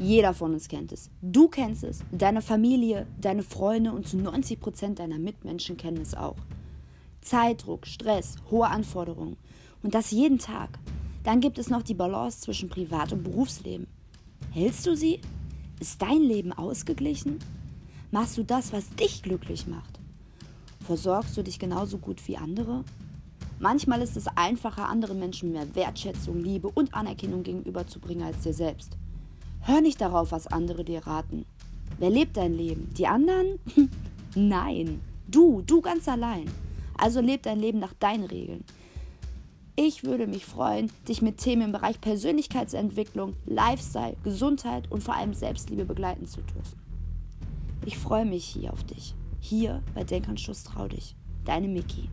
Jeder von uns kennt es. Du kennst es, deine Familie, deine Freunde und zu 90 Prozent deiner Mitmenschen kennen es auch. Zeitdruck, Stress, hohe Anforderungen. Und das jeden Tag. Dann gibt es noch die Balance zwischen Privat- und Berufsleben. Hältst du sie? Ist dein Leben ausgeglichen? Machst du das, was dich glücklich macht? Versorgst du dich genauso gut wie andere? Manchmal ist es einfacher, anderen Menschen mehr Wertschätzung, Liebe und Anerkennung gegenüberzubringen als dir selbst. Hör nicht darauf, was andere dir raten. Wer lebt dein Leben? Die anderen? Nein, du, du ganz allein. Also leb dein Leben nach deinen Regeln. Ich würde mich freuen, dich mit Themen im Bereich Persönlichkeitsentwicklung, Lifestyle, Gesundheit und vor allem Selbstliebe begleiten zu dürfen. Ich freue mich hier auf dich. Hier bei Denkanstoß Trau dich. Deine Miki.